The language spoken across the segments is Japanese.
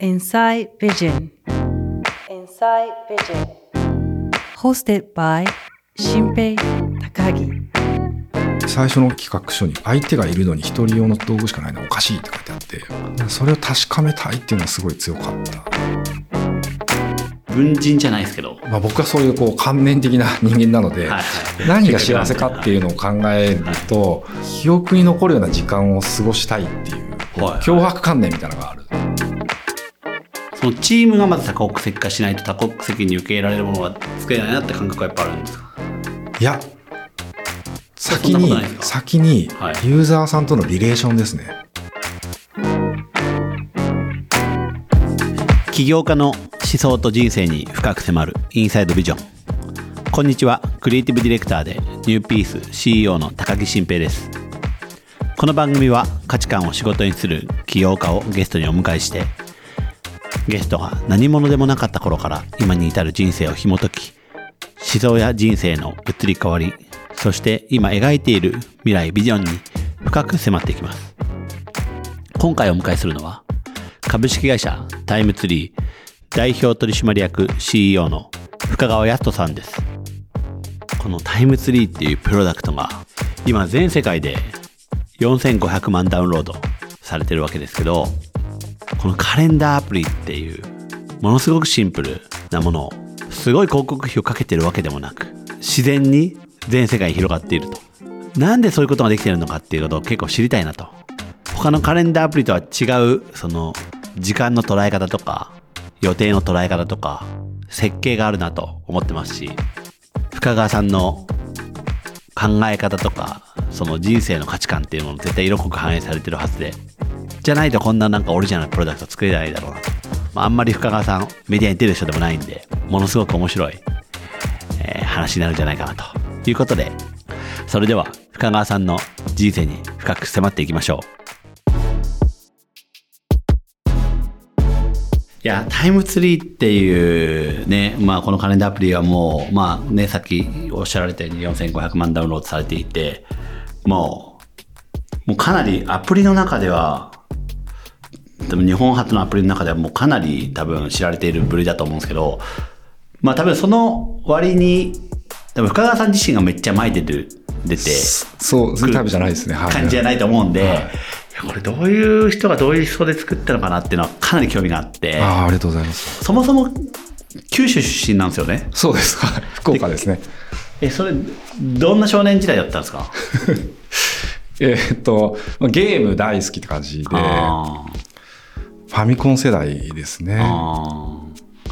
Inside Vision. Inside Vision. Hosted by 新平高木。最初の企画書に相手がいるのに一人用の道具しかないのはおかしいって書いてあってそれを確かめたいっていうのはすごい強かった、文人じゃないですけど。まあ、僕はそういうこう観念的な人間なので、はいはい何が幸せかっていうのを考えると記憶に残るような時間を過ごしたいっていうはい脅迫観念みたいなのがあるそのチームがまず多国籍化しないと多国籍に受け入れられるものが作れないなって感覚はやっぱあるんですか？いや。先に先にはい。ユーザーさんとのリレーションですね、起業家の思想と人生に深く迫るインサイドビジョン。こんにちは。クリエイティブディレクターでニューピース CEO の高木新平です。この番組は価値観を仕事にする起業家をゲストにお迎えしてゲストが何者でもなかった頃から今に至る人生を紐解き思想や人生の移り変わりそして今描いている未来ビジョンに深く迫っていきます。今回お迎えするのは株式会社タイムツリー代表取締役 CEO の深川康人さんです。このタイムツリーっていうプロダクトが今全世界で4500万ダウンロードされてるわけですけどこのカレンダーアプリっていうものすごくシンプルなものをすごい広告費をかけてるわけでもなく自然に全世界に広がっていると。なんでそういうことができてるのかっていうことを結構知りたいなと。他のカレンダーアプリとは違うその時間の捉え方とか予定の捉え方とか設計があるなと思ってますし深川さんの考え方とかその人生の価値観っていうもの絶対色濃く反映されてるはずでじゃないとこんななんかオリジナルプロダクト作れないだろうなと、まあ、あんまり深川さんメディアに出る人でもないんでものすごく面白い、えー話になるんじゃないかなと。いうことでそれでは深川さんの人生に深く迫っていきましょう。や、タイムツリーっていうね、まあこのカレンダーアプリはもう、まあね、さっきおっしゃられたように4500万ダウンロードされていて、もう、もうかなりアプリの中では、でも日本初のアプリの中ではもうかなり多分知られている部類だと思うんですけど、まあ多分その割に、多分深川さん自身がめっちゃ前出てる、出て、そうそういうタイプじゃないですね。はい。感じじゃないと思うんで、いやこれどういう人がどういう思想で作ったのかなっていうのはかなり興味があって、ああありがとうございます。そもそも九州出身なんですよね。そうです。はい。福岡ですね。え、それ、どんな少年時代だったんですか？えーっとまあゲーム大好きって感じで。フあァミコン世代ですね。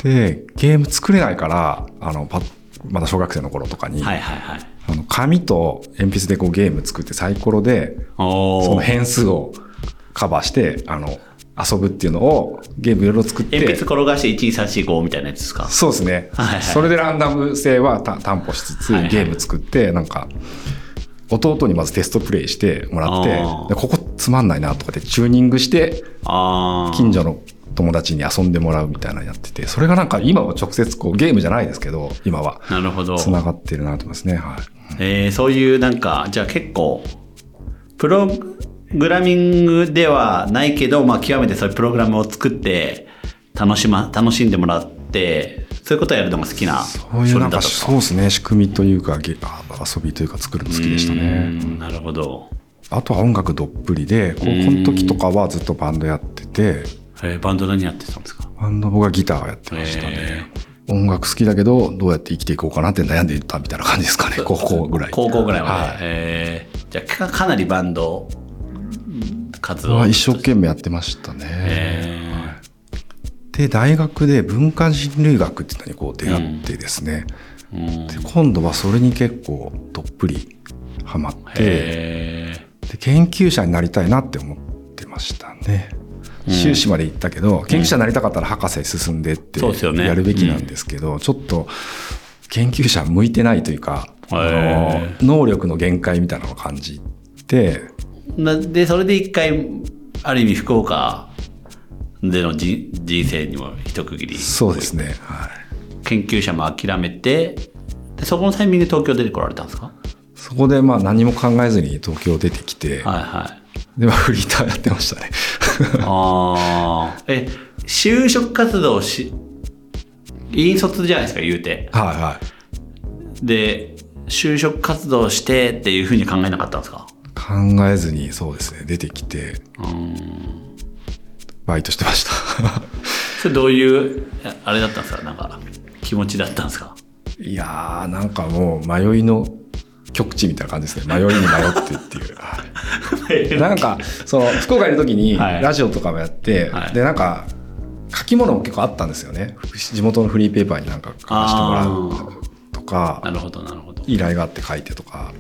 でゲーム作れないからあのパまだ小学生の頃とかに、ー。はいはいはい。あの紙と鉛筆でこうゲーム作ってサイコロでその変数をカバーしてあの遊ぶっていうのをゲームいろいろ作って。鉛筆転がして12345みたいなやつですか？そうですね、はいはい。それでランダム性はた担保しつつ、はいはい。ゲーム作ってなんか弟にまずテストプレイしてもらってここつまんないなとかでチューニングして。近所の友達に遊んでもらうみたいなのやっててそれがなんか今は直接こうゲームじゃないですけど今はなるほど。つながってるなと思いますね。はい。えーそういうなんか、じゃあ結構、プログラミングではないけど、まあ極めてそういうプログラムを作って、楽しま、楽しんでもらって、そういうことをやるのが好きなそういうなんかそうですね。仕組みというか遊びというか作るの好きでしたうねん。なるほど。あとは音楽どっぷりで高校の時とかはずっとバンドやっててえーバンド何やってたんですか？バンド僕はギターをやってましたね、音楽好きだけどどうやって生きていこうかなって悩んでいったみたいな感じですかね。高校ぐらい。高校ぐらいまで。はい。えー。じゃあかかなりバンド活動。は一生懸命やってましたね、えで大学で文化人類学っていうのにこう出会ってですね、ーうん。で今度はそれに結構どっぷりハマって。えで研究者になりたいなって思ってましたね修士まで行ったけど、研究者になりたかったら博士進んでってやるべきなんですけど、ちょっと研究者向いてないというか、あへの能力の限界みたいなのを感じて。で、それで一回、ある意味福岡でのじ人生にも一区切り。そうですね、はい、研究者も諦めて、でそこのタイミングで東京出てこられたんですか？そこでまあ何も考えずに東京出てきて、はいはい。でまあフリーターやってましたねああ。え、就職活動し、引率じゃないですか、言うて。はいはい。で、就職活動してっていうふうに考えなかったんですか？考えずにそうですね、出てきて、バイトしてました。それどういう、あれだったんですか？なんか、気持ちだったんですか？いやー、なんかもう迷いの極地みたいな感じですね。迷いに迷ってっていう。はいなんか、その、福岡いる時に、はいラジオとかもやって、はいで、なんか、書き物も結構あったんですよね。地元のフリーペーパーになんか書かせてもらうとか、なるほど、なるほど。依頼があって書いてとか。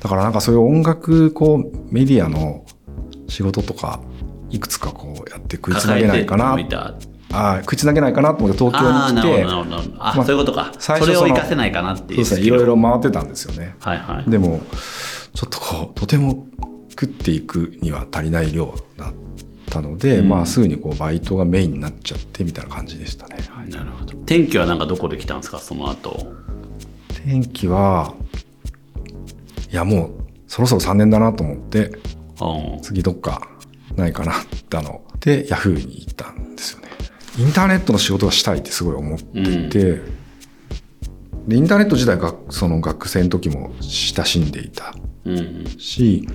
だからなんかそういう音楽、こう、メディアの仕事とか、いくつかこうやって食いつなげないかな抱え。て。ああ、食いつなげないかなと思って東京に来て。あ、まあそういうことか。最初それを活かせないかなっていう。そうですね、いろいろ回ってたんですよね。はいはい。でも、ちょっとこう、とても食っていくには足りない量だったので、うんまあすぐにこう、バイトがメインになっちゃってみたいな感じでしたね。はいなるほど。天気はなんかどこで来たんですか？その後。天気は、いやもう、そろそろ3年だなと思って、うん。次どっかないかなってあの、で、ヤフーに行ったんですよね。インターネットの仕事がしたいってすごい思っていて、で、インターネット自体が、その学生の時も親しんでいたうん。し、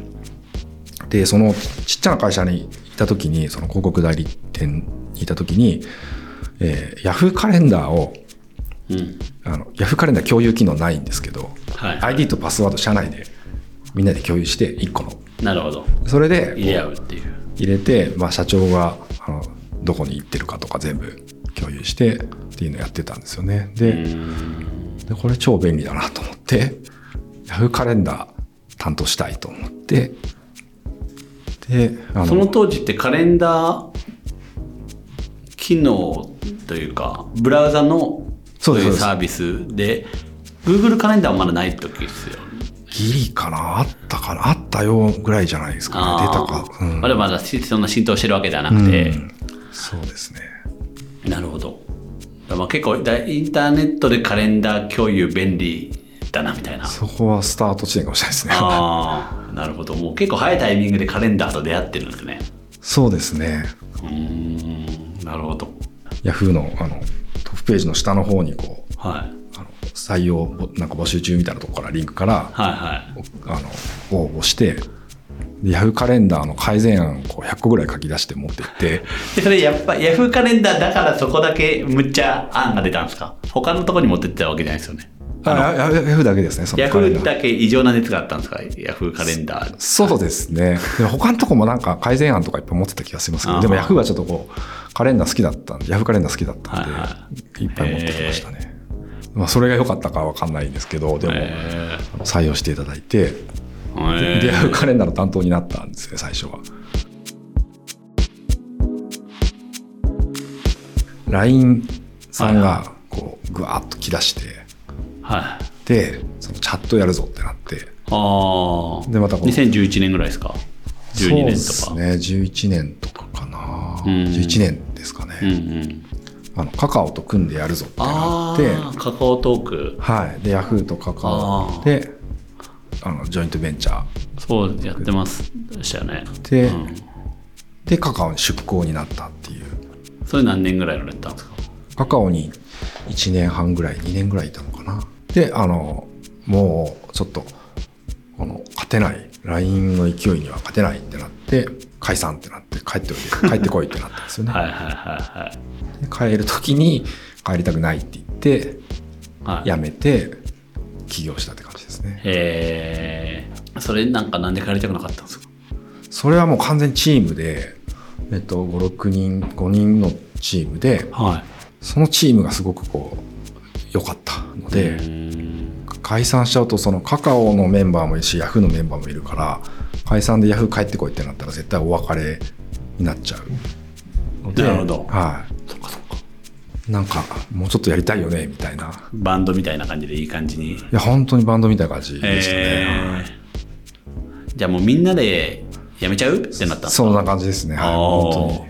で、そのちっちゃな会社にいた時に、その広告代理店にいた時に、えー、ヤフーカレンダーを、うん。あの、ヤフーカレンダー共有機能ないんですけど、はい。ID とパスワード社内でみんなで共有して1個の。なるほど。それで、入れ合うっていう。入れて、まあ、社長がどこに行ってるかとか全部共有してっていうのをやってたんですよね。で、でこれ超便利だなと思って、Yahoo カレンダー担当したいと思って、で、あそのの、当時ってカレンダー機能というか、ブラウザのそうういうサービスで、Google カレンダーはまだない時ですよ。ギリかな？あったかな？あったよぐらいじゃないですかね。出たか。うんあれまだしそんな浸透してるわけではなくて、うんそうですね。なるほど。まあ結構だインターネットでカレンダー共有便利だなみたいな。そこはスタート地点かもしれないですね。ああ、なるほど。もう結構早いタイミングでカレンダーと出会ってるんですね。そうですね。うーん、なるほど。Yahoo のあのトップページの下の方にこう、はい。あの採用ぼなんか募集中みたいなとこからリンクからはいはい。あの応募してでヤフーカレンダーの改善案をこう100個ぐらい書き出して持ってって。で、それやっぱ Yahoo カレンダーだからそこだけむっちゃ案が出たんですか？他のところに持ってってたわけじゃないですよね。あヤヤヤフーだけですねそのヤフーー。だけ異常な熱があったんですか ?Yahoo カレンダー。そうですね。でも他のとこもなんか改善案とかいっぱい持ってた気がしますけどでもヤフーはちょっとこうカレンダー好きだったんでヤフーカレンダー好きだったんで、はいはいい。っぱい持ってきましたね、まあ、それが良かったかは分かんないんですけどでも、採用していただいてー、でヤフーえカレンダーの担当になったんですね最初は LINE さんがこうぐわーっと来だしてー、はい。でそのチャットやるぞってなってああ。でまたこう2011年ぐらいですか ?12 年とか。そうですね11年とかかな、うん11年ですかね、うんうん。あのカカオと組んでやるぞってなあってあ、カカオトーク。はいでヤフーとカカオであのジョイントベンチャー。そうやってます。したよね。で、うんでカカオに出向になったっていう。それ何年ぐらいのやったんですか？カカオに1年半ぐらい2年ぐらいいたのかな。であのもうちょっとこの勝てない LINE の勢いには勝てないってなって解散ってなって帰っておいて 帰ってこいってなったんですよね、はいはいはいはい。で帰る時に帰りたくないって言ってはい、辞めて起業したって感じですね。えー、それなんかなんで帰りたくなかったんですか？それはもう完全にチームで、えっと、56人5人のチームではそのチームがすごくこう良かったのい。で、解散しちゃうとそのカカオのメンバーもいるしヤフーのメンバーもいるから解散でヤフー帰ってこいってなったら絶対お別れになっちゃうのでなるほど。はい。なんかもうちょっとやりたいよねみたいな。いバンドみたいな感じでいい感じに。や本当にバンドみたいな感じでしたね、えー、じゃあもうみんなでやめちゃう？ってなったそんな感じですね。はい。本当に。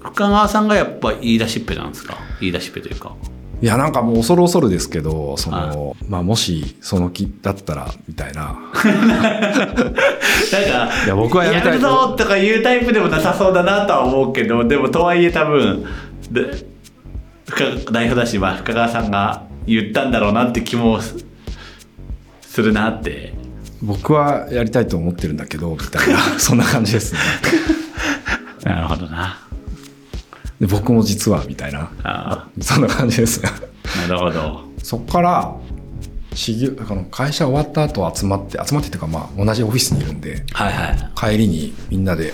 深川さんがやっぱ言い出しっぺなんですか？言い出しっぺというか。いやなんかもう恐る恐るですけどそはの、まあ、もしその気だったらみたいな。なんか、いや僕はやるぞとかいうタイプでもなさそうだなとは思うけど、でもとはいえ多分、で深代表だし、まあ、深川さんが言ったんだろうなって気もすするなって。僕はやりたいと思ってるんだけどみたいな。そんな感じですね。なるほどな。で僕も実はみたいな。あそんな感じですね。なるほど。そこからの会社終わった後集まって集まってっていうかまあ同じオフィスにいるんではいはい。帰りにみんなで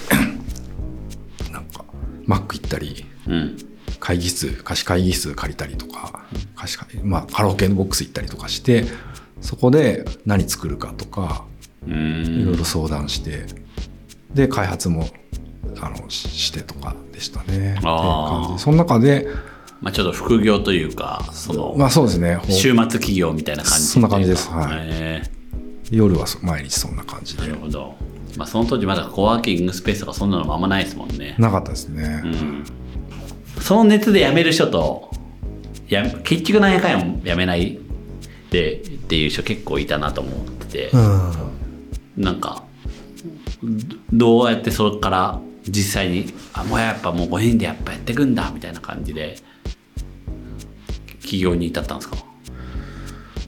なんかマック行ったりうん会議室貸し会議室借りたりとか貸し会まあカラオケのボックス行ったりとかしてそこで何作るかとかういろいんろ相談してで開発もあのししてとかでしたね。あその中でまあちょっと副業というかその、まあそうですね。週末企業みたいな感じそんな感じです。はい。へ夜はそ毎日そんな感じーなでるほど。まあその当時まだコワーキングスペースとかそんなのもあんまないですもんね。なかったですね、うんその熱で辞める人とや結局何やかんや辞めないでっていう人結構いたなと思ってて、うん。なんかどどうやってそれから実際にあもうやっぱもう5人でやっぱやっていくんだみたいな感じで起業に至ったんですか？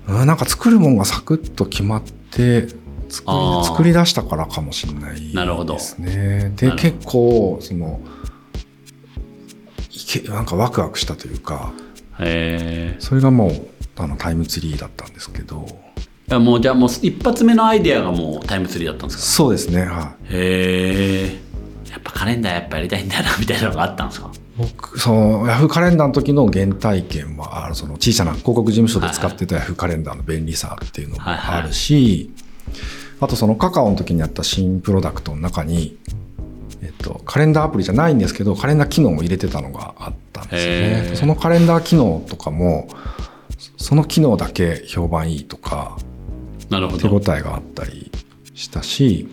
うんなんか作るもんがサクッと決まって作り作り出したからかもしれないなるほど。ですね。でなるほど。結構そのいけなんかワクワクしたというかへえ。それがもうあのタイムツリーだったんですけど。いやもうじゃあもう一発目のアイデアがもうタイムツリーだったんですか？そうですねはい。へえ。やっぱカレンダーやっぱやりたいんだなみたいなのがあったんですか？僕そのヤフーカレンダーの時の原体験はその小さな広告事務所で使ってたヤフーカレンダーの便利さっていうのもあるし、あとそのカカオの時にやった新プロダクトの中に、えっと、カレンダーアプリじゃないんですけどカレンダー機能を入れてたのがあったんですね。そのカレンダー機能とかもその機能だけ評判いいとかなるほど手応えがあったりしたし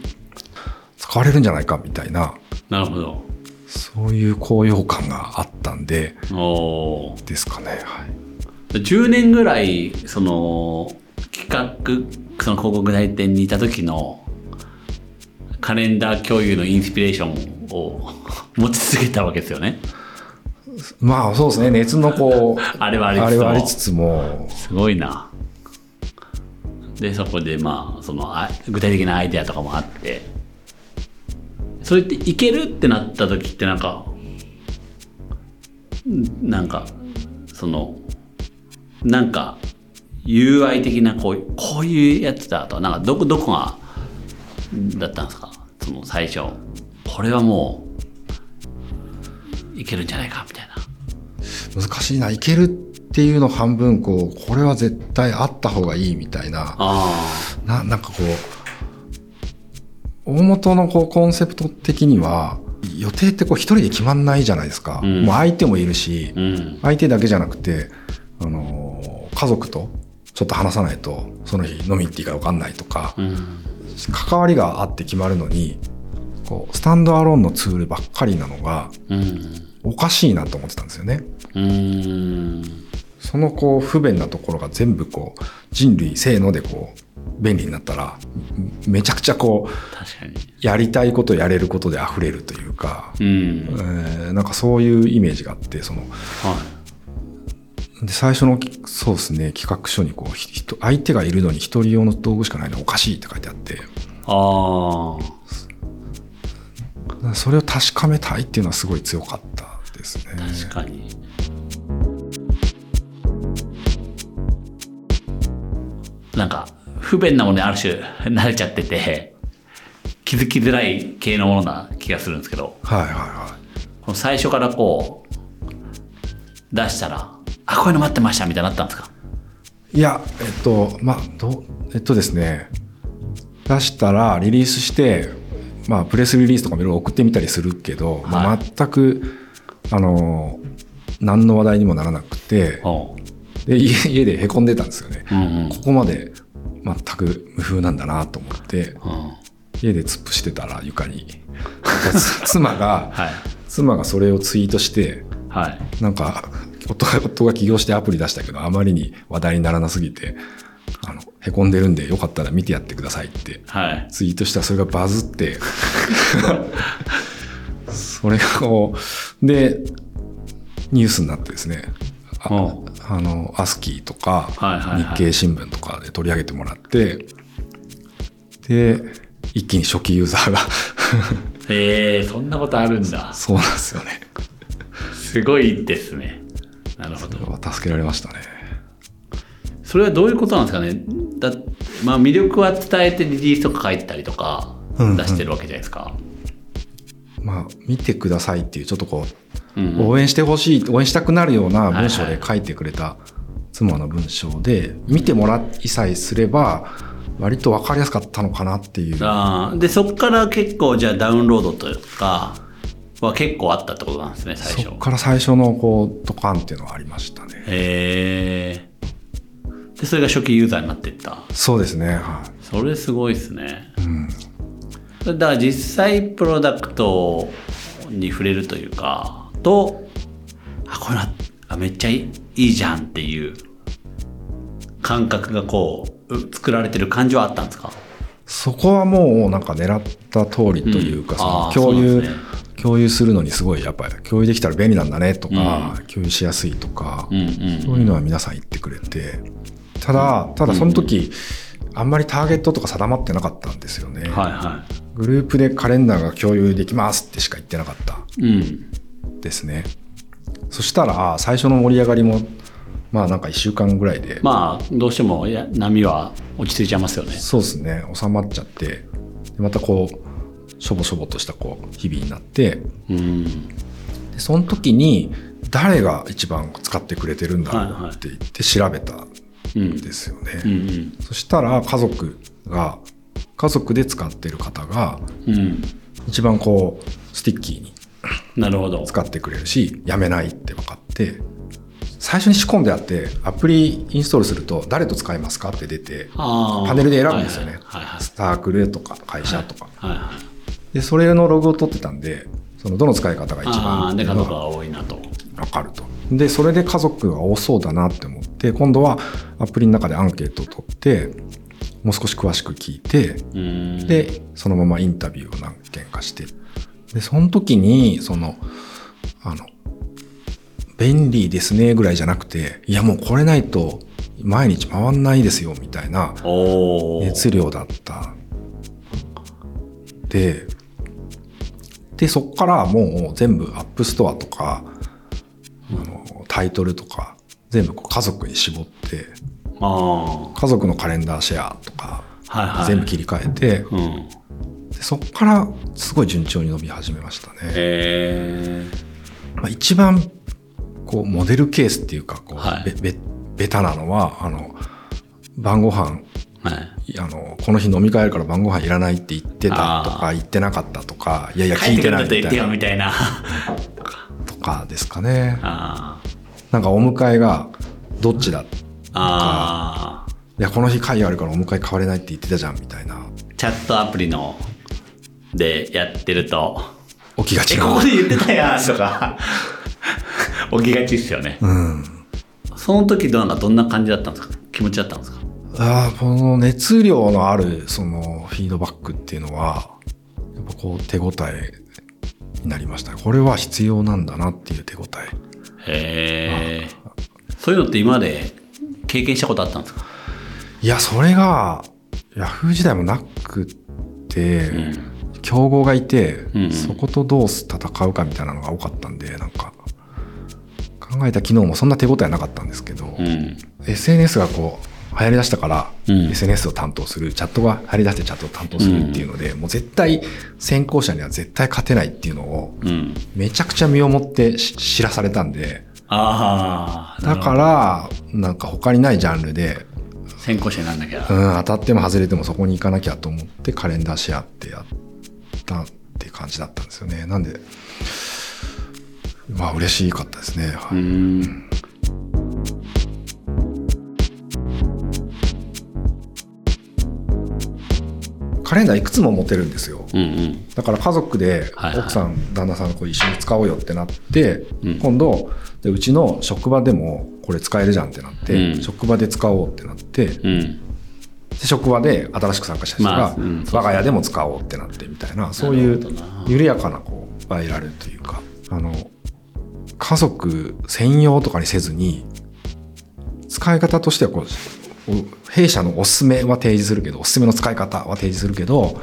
使われるんじゃないかみたいななるほどそういう高揚感があったんでですかね。はい10年ぐらいその企画その広告代理店にいた時のカレンダー共有のインスピレーションを 持ち続けたわけですよね。まあそうですね。熱のこうあれはありつつも。すごいな。でそこでまあそのあ具体的なアイデアとかもあって。それっていけるってなった時ってなんかんなんかそのなんか UI 的なこうこういうやつだとなんかどこどこがだったんですか？その最初。これはもういけるんじゃないかみたいな。難しいな。いけるっていうの半分こうこれは絶対あった方がいいみたいな。あななんかこう大元のこうコンセプト的には予定ってこう一人で決まんないじゃないですか、うん。もう相手もいるしあうん。相手だけじゃなくて、あのー家族とちょっと話さないとその日飲み行っていいか分かんないとか、うん関わりがあって決まるのにこうスタンドアローンのツールばっかりなのがうん。おかしいなと思ってたんですよね。うーん。そのこう不便なところが全部こう人類せーのでこう便利になったらめちゃくちゃこうやりたいことやれることで溢れるというか、うん。えーなんかそういうイメージがあってそのはで最初のそうですね企画書にこう相手がいるのに一人用の道具しかないのはおかしいって書いてあって。いああそれを確かめたいっていうのはすごい強かったですね。確かに。なんか不便なものにある種慣れちゃってて気づきづらい系のものな気がするんですけど。はいはいはこの最初からこう出したらあこういうの待ってましたみたいになったんですか？い。いやえっとまあどうえっとですね。出したらリリースしてまあプレスリリースとかもいろいろ送ってみたりするけど、まあ、は全くあの何の話題にもならなくてで家家でへこんでたんですよね。うんうん。ここまで全く無風なんだなと思ってうん。家で突っ伏してたら床に。つ 妻がはい。妻がそれをツイートしてはい。なんか夫が夫が起業してアプリ出したけどあまりに話題にならなすぎてあのへこんでるんでよかったら見てやってくださいってはい。ツイートした。らそれがバズって それがこうでニュースになってですねあおあのアスキーとか、日経新聞とかで取り上げてもらってで一気に初期ユーザーがへえそんなことあるんだ。そうなんですよね。すごいですねなるほど。助けられましたね。それはどういうことなんですかね？だまあ魅力は伝えてリリースとか書いてたりとかうんうん。出してるわけじゃないですか、まあ見てくださいっていうちょっとこう、うんうん。応援してほしい応援したくなるような文章で書いてくれた妻の文章で見てもらいさえすれば割と分かりやすかったのかなっていう。あー。でそこから結構じゃあダウンロードというかは結構あったってことなんですね最初。そこから最初のこうドカンっていうのはありましたね。へえでそれが初期ユーザーになっていった。そうですねはい。それすごいですね。うん。だから実際プロダクトに触れるというかとあこれはあめっちゃいいじゃんっていう感覚がこうう作られてる感じはあったんですかそこはもうなんか狙った通りというか、うんその共有、共有するのにすごいやっぱり共有できたら便利なんだねとか、共有しやすいとか、うんうん。そういうのは皆さん言ってくれて。ただただその時、あんまりターゲットとか定まってなかったんですよね、はいはグループでカレンダーが共有できますってしか言ってなかった。いうん。ですね。そしたら最初の盛り上がりもまあなんか1週間ぐらいで、まあどうしてもいや波は落ち着いちゃいますよね。そうですね。収まっちゃってでまたこうしょぼしょぼとしたこう日々になってうん。でその時に誰が一番使ってくれてるんだろはいはい。うって言って調べたんうん。ですよね、そしたら家族が家族で使ってる方がうん。一番こう sticky になるほど。使ってくれるしやめないって分かって最初に仕込んであってアプリインストールすると誰と使いますかって出てパネルで選ぶんですよね、はいはいサークルとか会社とか、はいはいでそれのログを取ってたんでそのどの使い方が一あ番で家族が多いなと。分かると。でそれで家族が多そうだなって思って今度はアプリの中でアンケートを取ってもう少し詳しく聞いてうん。でそのままインタビューを何件かして。でその時にそのあの便利ですねぐらいじゃなくていやもうこれないと毎日回んないですよみたいな熱量だった。ででそこからもう全部 App Store とかあのタイトルとか全部こう家族に絞ってあ家族のカレンダーシェアとかあはいはい。全部切り替えて、うん。でそこからすごい順調に伸び始めましたね。へえまあ、一番こうモデルケースっていうかこう、はい。べべベタなのはあの晩ご飯はいあのこの日飲み会あるから晩ご飯いらないって言ってたとあか言ってなかったとかいやいや聞いてないみたいな。みたいな。とかですかね。あなんかお迎えがどっちだ？いああやこの日会あるからお迎え変われないって言ってたじゃんみたいな。あチャットアプリのでやってると。え起きがちなここで言ってたやんとか。起きがちっすよね。うん。その時どんなどんな感じだったんですか？気持ちだったんですか？ああこの熱量のあるそのフィードバックっていうのはやっぱこう手応えになりました。これは必要なんだなっていう手応え。へえそういうのって今まで経験したことあったんですか？いやそれがヤフー時代もなくて、競合がいて、うんうん。そことどう戦うかみたいなのが多かったんでなんか考えた機能もそんな手応えなかったんですけど、うん。SNS がこう流行りだしたから、うん。SNS を担当するチャットが流行りだしてチャットを担当するっていうので、もう絶対先行者には絶対勝てないっていうのをうん。めちゃくちゃ身をもってし知らされたんでああだからなんか他にないジャンルで、先行者になんなきゃ。うん、当たっても外れてもそこに行かなきゃと思ってカレンダーシェアってやったっていう感じだったんですよね。なんでまあ嬉しかったですね、はいカレンダーいくつも持てるんですよ。うんうん。だから家族ではいはい。奥さん、旦那さんこう一緒に使おうよってなって、うん。今度でうちの職場でもこれ使えるじゃんってなって、うん。職場で使おうってなってうん。で職場で新しく参加した人が、まあ我が家でも使おうってなってみたいなそういう緩やかなこうバイラルというかあの家族専用とかにせずに、使い方としてはこう、お弊社のおすすめは提示するけど、おすすめの使い方は提示するけど、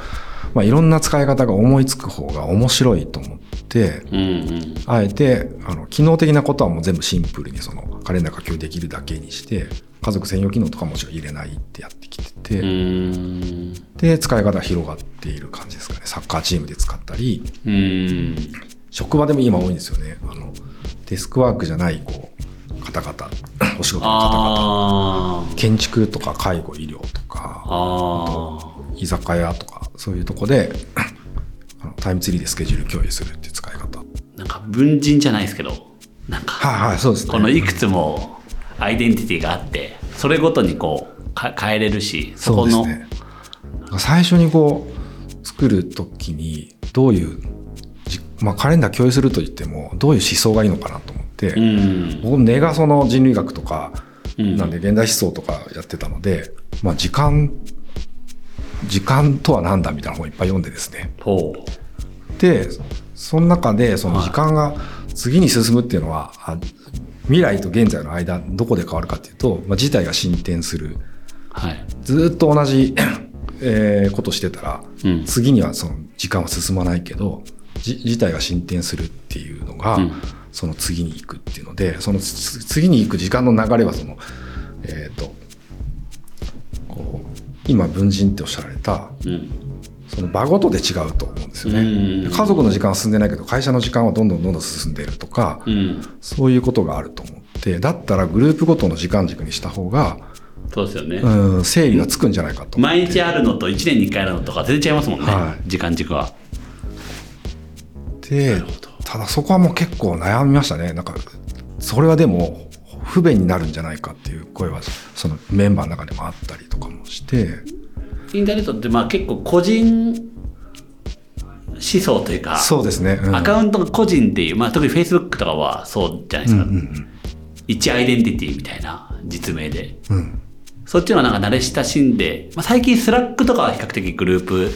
まあ、いろんな使い方が思いつく方が面白いと思って、うんうん。あえて、あの、機能的なことはもう全部シンプルにそのカレンダーが共有できるだけにして、家族専用機能とかもちろん入れないってやってきてて。で、使い方が広がっている感じですかね。サッカーチームで使ったり。職場でも今多いんですよね。あの、デスクワークじゃない、こう、方々、お仕事の方々。建築とか介護、医療とか、あ居酒屋とか、そういうとこで、タイムツリーでスケジュール共有するっていう使い方。ー。なんか文人じゃないですけど、なんか、はいはい、そうですね。このいくつもアイデンティティがあって、それごとにこう、か変えれるし、そこの、そうですね。最初にこう、作るときに、どういう、じまあカレンダー共有すると言っても、どういう思想がいいのかなと思って、うん。僕根がその人類学とか、うんなんで現代思想とかやってたので、まあ時間、時間とは何だみたいな本いっぱい読んでですね。ほで、その中でその時間が次に進むっていうのは、あ未来と現在の間、どこで変わるかっていうと、まあ、事態が進展する。う。はい。ずーっと同じ、えーことしてたら、うん次にはその時間は進まないけど、じ事態が進展するっていうのが、うんその次に行くっていうので、そのつ次に行く時間の流れはその、えっ、と、こう、今文人っておっしゃられた、うん。その場ごとで違うと思うんですようんね。家族の時間は進んでないけど、会社の時間はどんどんどんどん進んでいるとか、うん。そういうことがあると思って、だったらグループごとの時間軸にした方が、そうですよね。うん、整理がつくんじゃないかと。毎日あるのと1年に1回あるのとか全然違いますもんね、はい時間軸は。でるほど、ただそこはもう結構悩みましたね。なんか、それはでも不便になるんじゃないかっていう声は、そのメンバーの中でもあったりとかもして、インターネットってまあ結構個人思想というか、そうですね。うんアカウントが個人っていう、まあ特に Facebook とかはそうじゃないですか。一アイデンティティみたいな実名で。うん。そっちのなんか慣れ親しんで、まあ、最近 Slack とかは比較的グループ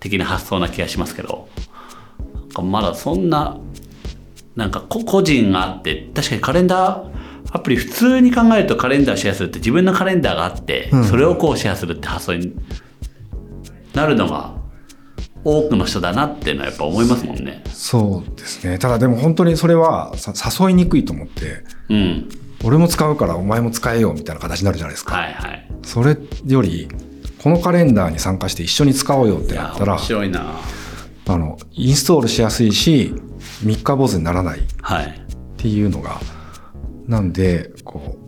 的な発想な気がしますけど、かまだそんな、なんか個個人があって、確かにカレンダーアプリ普通に考えるとカレンダーシェアするって自分のカレンダーがあって、うんそれをこうシェアするって発想になるのが多くの人だなっていうのはやっぱ思いますもんね。そうですね。ただでも本当にそれはさ誘いにくいと思って、うん。俺も使うからお前も使えよみたいな形になるじゃないですか。はいはい。それより、このカレンダーに参加して一緒に使おうよってなったら面、白いなあの、インストールしやすいし、三日坊主にならないっはい。ていうのが、なんで、こう、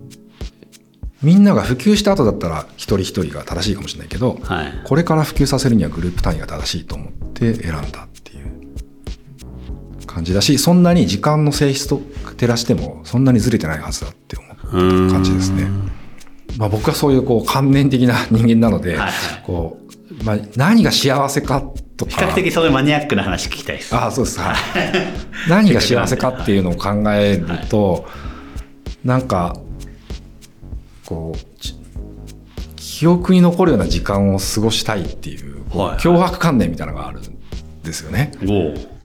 みんなが普及した後だったら一人一人が正しいかもしれないけど、はい。これから普及させるにはグループ単位が正しいと思って選んだっていう感じだし、そんなに時間の性質と照らしてもそんなにずれてないはずだって思ってる感じですね。まあ僕はそういうこう観念的な人間なので、はいはいこう、まあ何が幸せかとか。比較的そういうマニアックな話聞きたいです。ああ、そうです。はい。何が幸せかっていうのを考えると、なんか、こう、ち記憶に残るような時間を過ごしたいっていう、はいはい脅迫観念みたいなのがあるんですよね。おう